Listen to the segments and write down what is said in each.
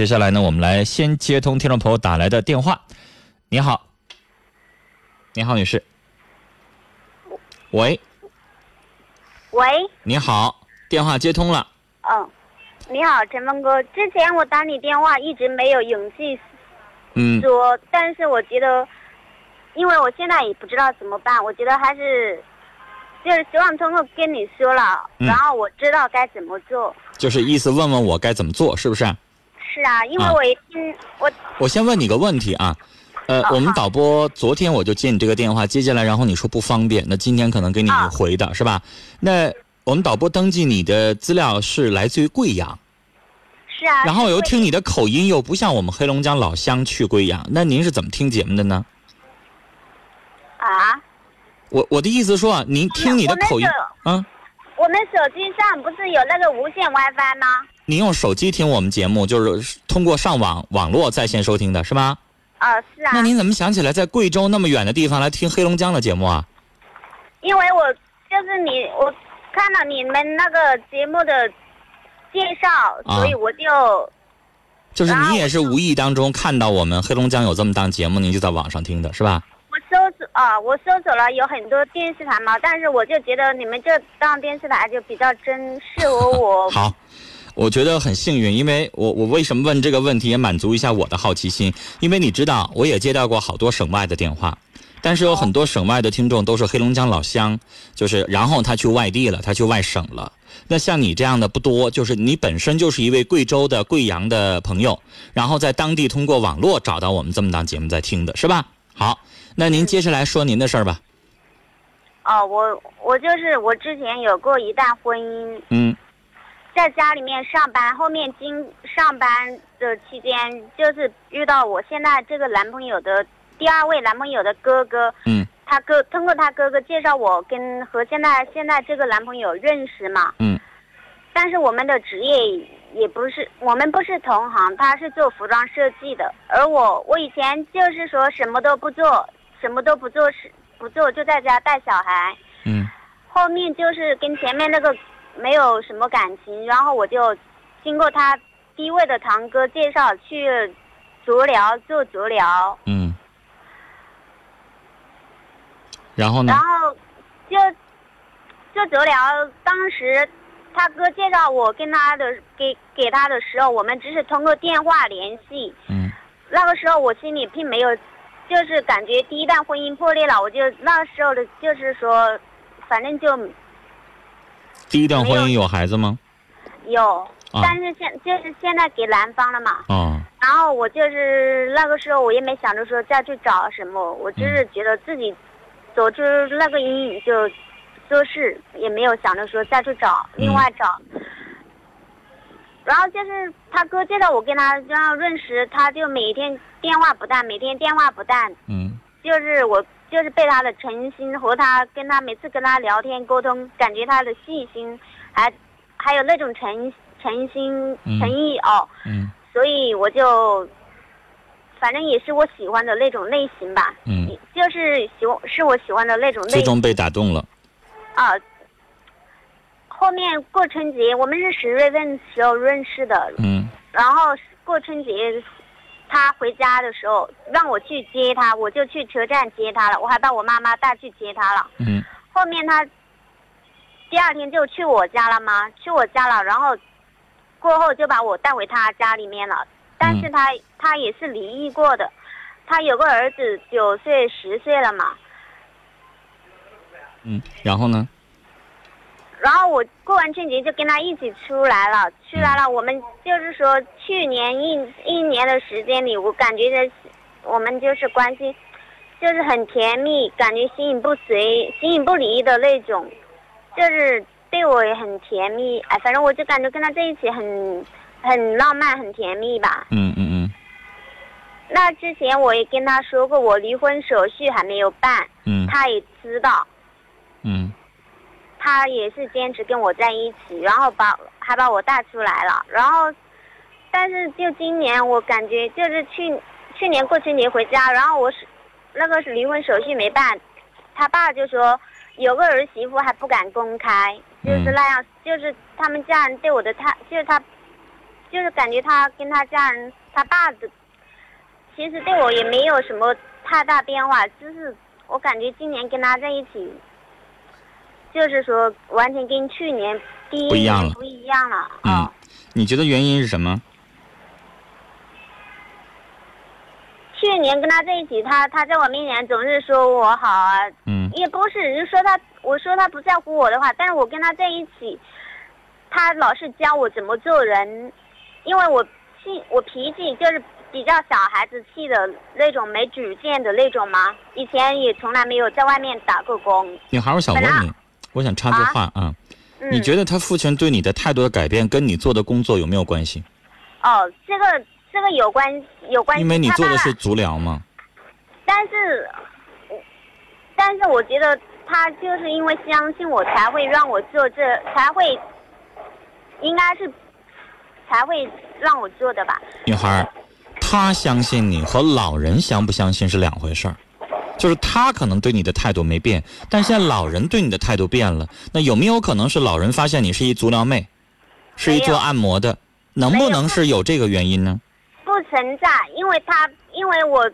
接下来呢，我们来先接通听众朋友打来的电话。你好，你好，女士。喂，喂，你好，电话接通了。嗯，你好，陈峰哥。之前我打你电话一直没有勇气嗯说，但是我觉得，因为我现在也不知道怎么办，我觉得还是就是希望通过跟你说了，嗯然后我知道该怎么做。就是意思问问我该怎么做，是不是？是啊，因为啊。我一听我我先问你个问题啊，呃，我们导播昨天我就接你这个电话，接进来，然后你说不方便，那今天可能给你啊回的是吧？那我们导播登记你的资料是来自于贵阳，是啊，然后我又听你的口音又不像我们黑龙江老乡去贵阳，那您是怎么听节目的呢？啊，我我的意思说啊，您听你的口音我啊，我们手机上不是有那个无线 WiFi 吗？您用手机听我们节目，就是通过上网网络在线收听的是吗？啊，是啊那，您怎么想起来在贵州那么远的地方来听黑龙江的节目啊？因为我就是你，我看了你们那个节目的介绍，啊所以我就就是你也是无意当中看到我们黑龙江有这么档节目，您就在网上听的是吧？我搜索啊，我搜索了有很多电视台嘛，但是我就觉得你们这档电视台就比较真适合我。好，我觉得很幸运，因为我我为什么问这个问题，也满足一下我的好奇心。因为你知道，我也接到过好多省外的电话，但是有很多省外的听众都是黑龙江老乡，就是然后他去外地了，他去外省了。那像你这样的不多，就是你本身就是一位贵州的贵阳的朋友，然后在当地通过网络找到我们这么档节目在听的是吧？好，那您接下来说您的事儿吧。哦，我我就是我之前有过一段婚姻，嗯在家里面上班，后面经上班的期间，就是遇到我现在这个男朋友的第二位男朋友的哥哥，嗯。他哥通过他哥哥介绍我跟和现在现在这个男朋友认识嘛，嗯。但是我们的职业也不是，我们不是同行，他是做服装设计的，而我我以前就是说什么都不做，什么都不做是不做，就在家带小孩，嗯。后面就是跟前面那个没有什么感情，然后我就经过他第一位的堂哥介绍去足疗做足疗，嗯。然后呢然？后就就足疗，当时他哥介绍我跟他的给给他的时候，我们只是通过电话联系。嗯那个时候我心里并没有，就是感觉第一段婚姻破裂了，我就那时候的就是说，反正就第一段婚姻有孩子吗？有，啊但是现就是现在给男方了嘛。哦，然后我就是那个时候我也没想着说再去找什么，我就是觉得自己走出那个阴影就做事，也没有想着说再去找另外找。然后就是他哥介绍我跟他这样认识，他就每天电话不断，每天电话不断，嗯就是我就是被他的诚心和他跟他每次跟他聊天沟通，感觉他的细心，还还有那种诚诚心嗯。诚意哦。嗯。所以我就，反正也是我喜欢的那种类型吧，嗯，就是喜欢是我喜欢的那种类型。最终被打动了。啊。后面过春节，我们是十月份时候认识的，嗯。然后过春节，他回家的时候让我去接他，我就去车站接他了，我还把我妈妈带去接他了。嗯后面他第二天就去我家了吗？去我家了，然后过后就把我带回他家里面了。但是他、他也是离异过的，他有个儿子九岁十岁了嘛。嗯，然后呢？然后我过完春节就跟他一起出来了，出来了。我们就是说去年一一年的时间里，我感觉的我们就是关系就是很甜蜜，感觉形影不随、形影不离的那种，就是对我也很甜蜜。哎，反正我就感觉跟他在一起很很浪漫、很甜蜜吧。嗯嗯嗯那之前我也跟他说过，我离婚手续还没有办，嗯他也知道。他也是坚持跟我在一起，然后把还把我带出来了，然后，但是就今年我感觉就是去去年过春节回家，然后我是那个离婚手续没办，他爸就说有个儿媳妇还不敢公开，就是那样，就是他们家人对我的态，就是他就是感觉他跟他家人，他爸的，其实对我也没有什么太大变化，就是我感觉今年跟他在一起，就是说完全跟去年第一不一样了年不一样了嗯啊。你觉得原因是什么？去年跟他在一起，他他在我面前总是说我好啊，嗯也不是，就说他，我说他不在乎我的话，但是我跟他在一起，他老是教我怎么做人，因为我气，我脾气就是比较小孩子气的那种，没主见的那种嘛。以前也从来没有在外面打过工。女孩，我想问你，我想插句话啊，嗯，你觉得他父亲对你的态度的改变跟你做的工作有没有关系？哦，这个这个有关有关系，因为你做的是足疗嘛。但是，但是我觉得他就是因为相信我，才会让我做这，才会，应该是才会让我做的吧。女孩，他相信你和老人相不相信是两回事儿。就是他可能对你的态度没变，但现在老人对你的态度变了。那有没有可能是老人发现你是一足疗妹，是一做按摩的？能不能是有这个原因呢？不存在，因为他，因为我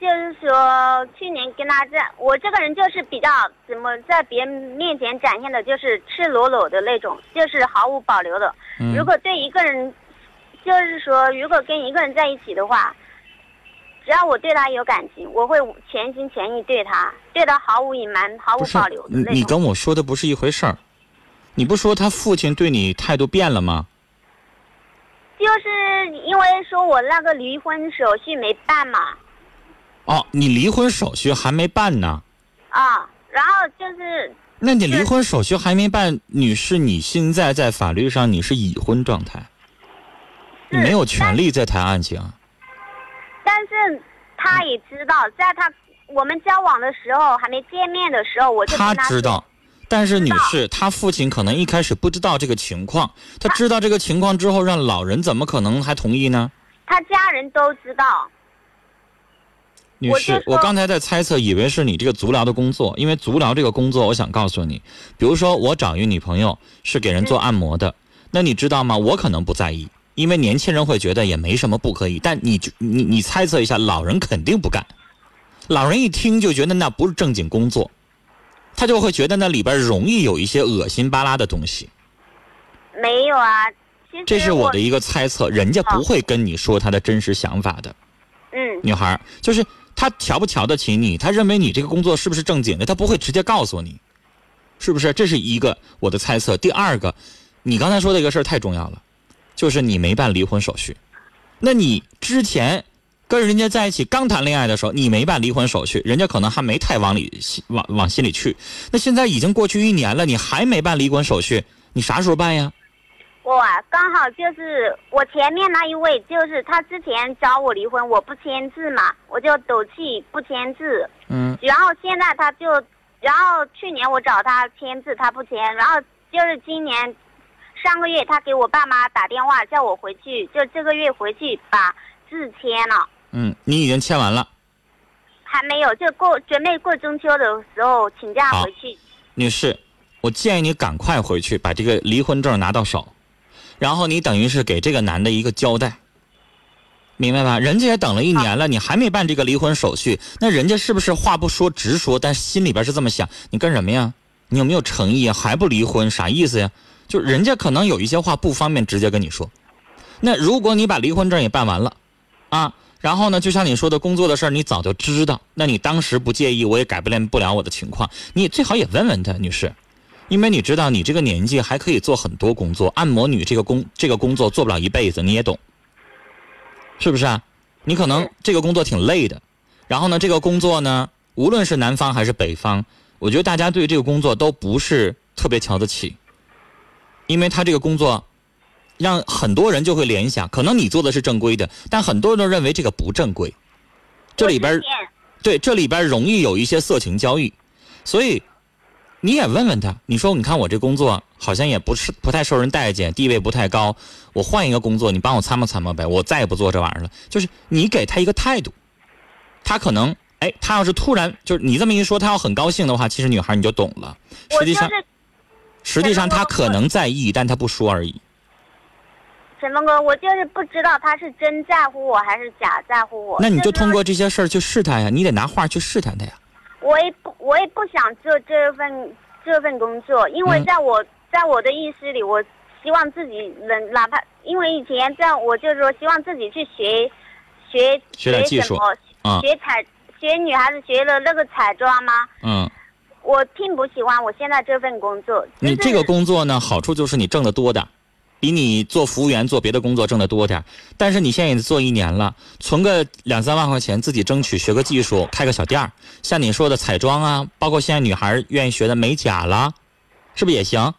就是说，去年跟他在，我这个人就是比较怎么在别人面前展现的，就是赤裸裸的那种，就是毫无保留的。嗯如果对一个人，就是说，如果跟一个人在一起的话，只要我对他有感情，我会全心全意对他，对他毫无隐瞒、毫无保留的你你那种。跟我说的不是一回事儿。你不说他父亲对你态度变了吗？就是因为说我那个离婚手续没办嘛，哦，你离婚手续还没办呢。啊，然后就是那你离婚手续还没办，女士，你现在在法律上你是已婚状态，你没有权利再谈案情。但是他也知道，在他我们交往的时候，还没见面的时候，我就他他知道，但是女士，他父亲可能一开始不知道这个情况，他知道这个情况之后，让老人怎么可能还同意呢？他家人都知道。女士，我我刚才在猜测，以为是你这个足疗的工作，因为足疗这个工作，我想告诉你，比如说我找一个女朋友是给人做按摩的，那你知道吗？我可能不在意，因为年轻人会觉得也没什么不可以，但你就你你猜测一下，老人肯定不干，老人一听就觉得那不是正经工作，他就会觉得那里边容易有一些恶心巴拉的东西。没有啊，这是我我的一个猜测，人家不会跟你说他的真实想法的。嗯女孩，就是他瞧不瞧得起你，他认为你这个工作是不是正经的，他不会直接告诉你，是不是？这是一个我的猜测。第二个，你刚才说的一个事儿太重要了，就是你没办离婚手续。那你之前跟人家在一起刚谈恋爱的时候，你没办离婚手续，人家可能还没太往里往往心里去。那现在已经过去一年了，你还没办离婚手续，你啥时候办呀？我啊，刚好就是我前面那一位，就是他之前找我离婚，我不签字嘛，我就赌气不签字。嗯，然后现在他就，然后去年我找他签字，他不签，然后就是今年上个月他给我爸妈打电话叫我回去，就这个月回去把字签了，嗯，你已经签完了。还没有，就过准备过中秋的时候请假回去。女士，我建议你赶快回去把这个离婚证拿到手，然后你等于是给这个男的一个交代，明白吧？人家也等了一年了，你还没办这个离婚手续，那人家是不是话不说直说，但心里边是这么想？你干什么呀？你有没有诚意啊？还不离婚，啥意思呀？就人家可能有一些话不方便直接跟你说。那如果你把离婚证也办完了，啊，然后呢，就像你说的工作的事儿，你早就知道，那你当时不介意，我也改变不了我的情况，你最好也问问他，女士，因为你知道你这个年纪还可以做很多工作，按摩女这个工这个工作做不了一辈子，你也懂，是不是啊？你可能这个工作挺累的，然后呢，这个工作呢，无论是南方还是北方，我觉得大家对这个工作都不是特别瞧得起，因为他这个工作。让很多人就会联想，可能你做的是正规的，但很多人都认为这个不正规。这里边对，这里边容易有一些色情交易，所以你也问问他，你说你看我这工作好像也不是不太受人待见，地位不太高，我换一个工作，你帮我参谋参谋呗，我再也不做这玩意儿了。就是你给他一个态度，他可能哎，他要是突然就是你这么一说，他要很高兴的话，其实女孩你就懂了。实际上，我就是实际上他可能在意，但他不说而已。陈峰哥，我就是不知道他是真在乎我还是假在乎我。那你就通过这些事儿去试探呀，你得拿话去试探他呀。我也不，我也不想做这份这份工作，因为嗯在我、在我的意识里，我希望自己能哪怕因为以前在，我就是说希望自己去学学学点技术学彩学女孩子学了那个彩妆吗？嗯，我并不喜欢我现在这份工作。就是你这个工作呢，好处就是你挣得多的，比你做服务员做别的工作挣得多点儿。但是你现在也做一年了，存个两三万块钱，自己争取学个技术，开个小店儿。像你说的彩妆啊，包括现在女孩愿意学的美甲啦，是不是也行？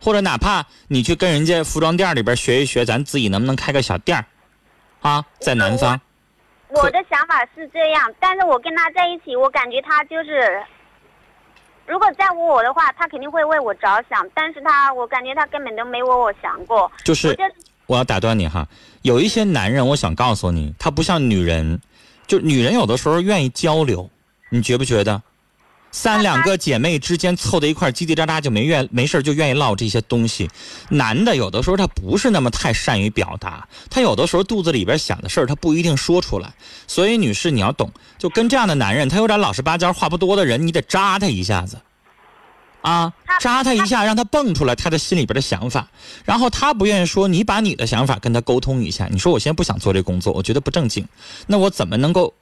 或者哪怕你去跟人家服装店里边学一学，咱自己能不能开个小店儿？啊，在南方，我的想法是这样，但是我跟他在一起，我感觉他就是，如果在乎我的话，他肯定会为我着想，但是他，我感觉他根本都没为我想过。就是我我要打断你哈，有一些男人，我想告诉你，他不像女人，就女人有的时候愿意交流，你觉不觉得？三两个姐妹之间凑在一块叽叽喳喳就没愿没事儿就愿意唠这些东西。男的有的时候他不是那么太善于表达，他有的时候肚子里边想的事儿他不一定说出来。所以女士你要懂，就跟这样的男人，他有点老实巴交、话不多的人，你得扎他一下子。啊，扎他一下，让他蹦出来他的心里边的想法，然后他不愿意说，你把你的想法跟他沟通一下。你说我现在不想做这工作，我觉得不正经，那我怎么能够？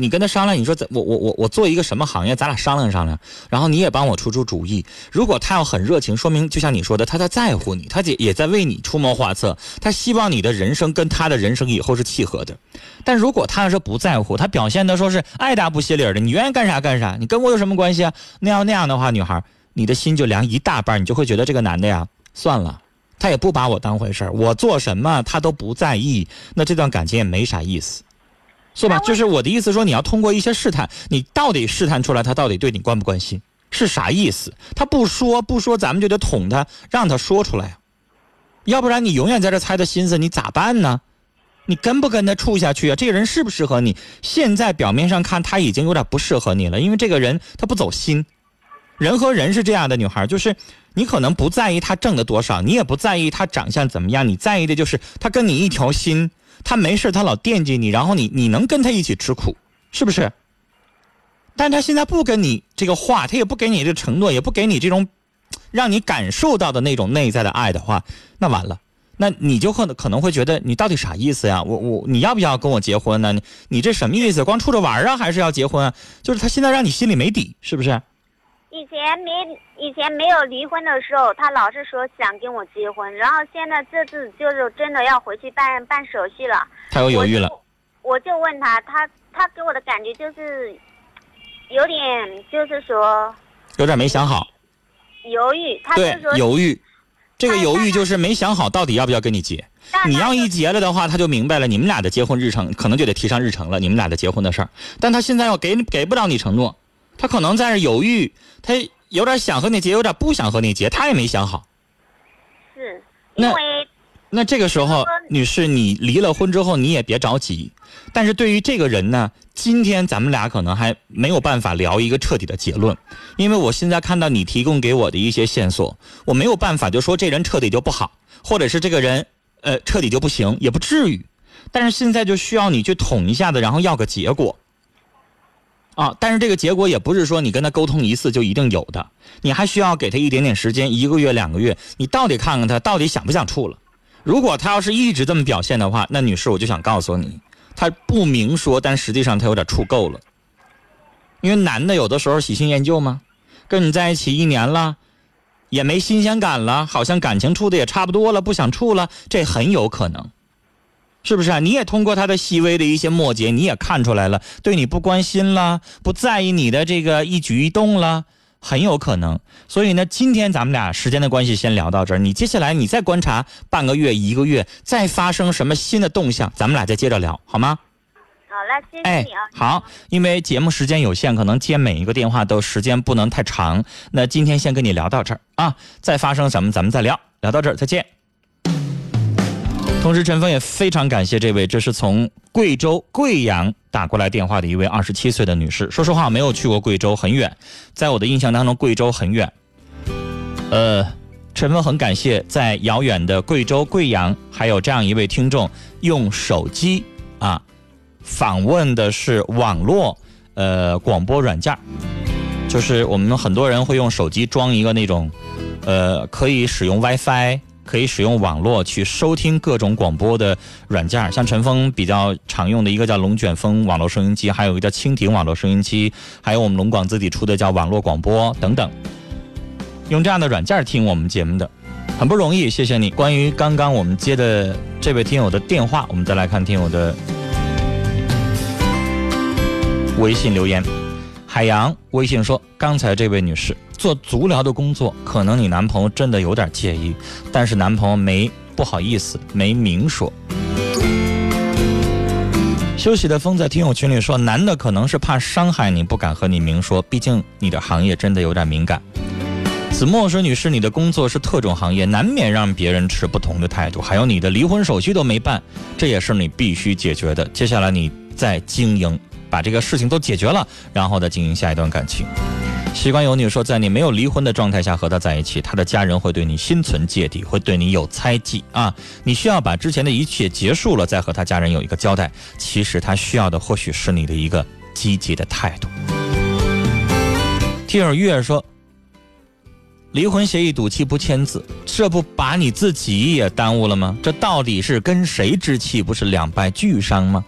你跟他商量，你说我我我我做一个什么行业，咱俩商量商量，然后你也帮我出出主意。如果他要很热情，说明就像你说的，他在在乎你，他也也在为你出谋划策，他希望你的人生跟他的人生以后是契合的。但如果他要是不在乎，他表现的说是爱答不理的，你愿意干啥干啥，你跟我有什么关系啊？那样那样的话，女孩，你的心就凉一大半，你就会觉得这个男的呀，算了，他也不把我当回事，我做什么他都不在意，那这段感情也没啥意思。是吧？就是我的意思说，你要通过一些试探，你到底试探出来他到底对你关不关心，是啥意思？他不说不说，咱们就得捅他，让他说出来。要不然你永远在这猜他心思，你咋办呢？你跟不跟他处下去啊？这个人适不适合你？现在表面上看他已经有点不适合你了，因为这个人他不走心。人和人是这样的，女孩就是你可能不在意他挣的多少，你也不在意他长相怎么样，你在意的就是他跟你一条心。他没事，他老惦记你，然后你你能跟他一起吃苦，是不是？但他现在不跟你这个话，他也不给你这个承诺，也不给你这种让你感受到的那种内在的爱的话，那完了，那你就可能可能会觉得你到底啥意思呀？我我你要不要跟我结婚呢？你你这什么意思？光处着玩啊，还是要结婚啊？就是他现在让你心里没底，是不是？以前没以前没有离婚的时候，他老是说想跟我结婚，然后现在这次就是真的要回去办办手续了。他又犹豫了。我就，我就问他，他他给我的感觉就是有点，就是说有点没想好，犹豫。他就对说，，犹豫，这个犹豫就是没想好到底要不要跟你结。你要一结了的话，他就明白了，你们俩的结婚日程可能就得提上日程了，你们俩的结婚的事儿。但他现在要给给不了你承诺，他可能在这犹豫，他有点想和你结，有点不想和你结，他也没想好。是那因为那这个时候，女士，你离了婚之后，你也别着急。但是对于这个人呢，今天咱们俩可能还没有办法聊一个彻底的结论，因为我现在看到你提供给我的一些线索，我没有办法就说这人彻底就不好，或者是这个人呃彻底就不行，也不至于。但是现在就需要你去捅一下子，然后要个结果。啊，但是这个结果也不是说你跟他沟通一次就一定有的，你还需要给他一点点时间，一个月、两个月，你到底看看他到底想不想处了。如果他要是一直这么表现的话，那女士我就想告诉你，他不明说，但实际上他有点处够了。因为男的有的时候喜新厌旧嘛，跟你在一起一年了，也没新鲜感了，好像感情处的也差不多了，不想处了，这很有可能，是不是啊？你也通过他的细微的一些末节，你也看出来了，对你不关心了，不在意你的这个一举一动了。很有可能，所以呢，今天咱们俩时间的关系先聊到这儿。你接下来你再观察半个月、一个月，再发生什么新的动向，咱们俩再接着聊，好吗？好了，谢谢哎你啊。，好，因为节目时间有限，可能接每一个电话都时间不能太长。那今天先跟你聊到这儿啊，再发生什么咱们再聊，聊到这儿再见。同时，陈峰也非常感谢这位，这是从贵州贵阳打过来电话的一位二十七岁的女士。说实话，没有去过贵州，很远，在我的印象当中，贵州很远。呃，陈峰很感谢在遥远的贵州贵阳，还有这样一位听众用手机啊访问的是网络呃广播软件就是我们很多人会用手机装一个那种呃可以使用 WiFi。可以使用网络去收听各种广播的软件，像陈峰比较常用的一个叫龙卷风网络收音机，还有一个叫蜻蜓网络收音机，还有我们龙广自己出的叫网络广播等等。用这样的软件听我们节目的，很不容易，谢谢你。关于刚刚我们接的这位听友的电话，我们再来看听友的微信留言。海洋微信说：“刚才这位女士。”做足疗的工作，可能你男朋友真的有点介意，但是男朋友没不好意思，没明说。休息的风在听友群里说，男的可能是怕伤害你，不敢和你明说，毕竟你的行业真的有点敏感。子墨说，女士，你的工作是特种行业，难免让别人持不同的态度，还有你的离婚手续都没办，这也是你必须解决的。接下来你再经营，把这个事情都解决了，然后再经营下一段感情。习惯有女说，在你没有离婚的状态下和他在一起，他的家人会对你心存芥蒂，会对你有猜忌啊！你需要把之前的一切结束了，再和他家人有一个交代。其实他需要的或许是你的一个积极的态度。听尔月说，离婚协议赌气不签字，这不把你自己也耽误了吗？这到底是跟谁置气？不是两败俱伤吗？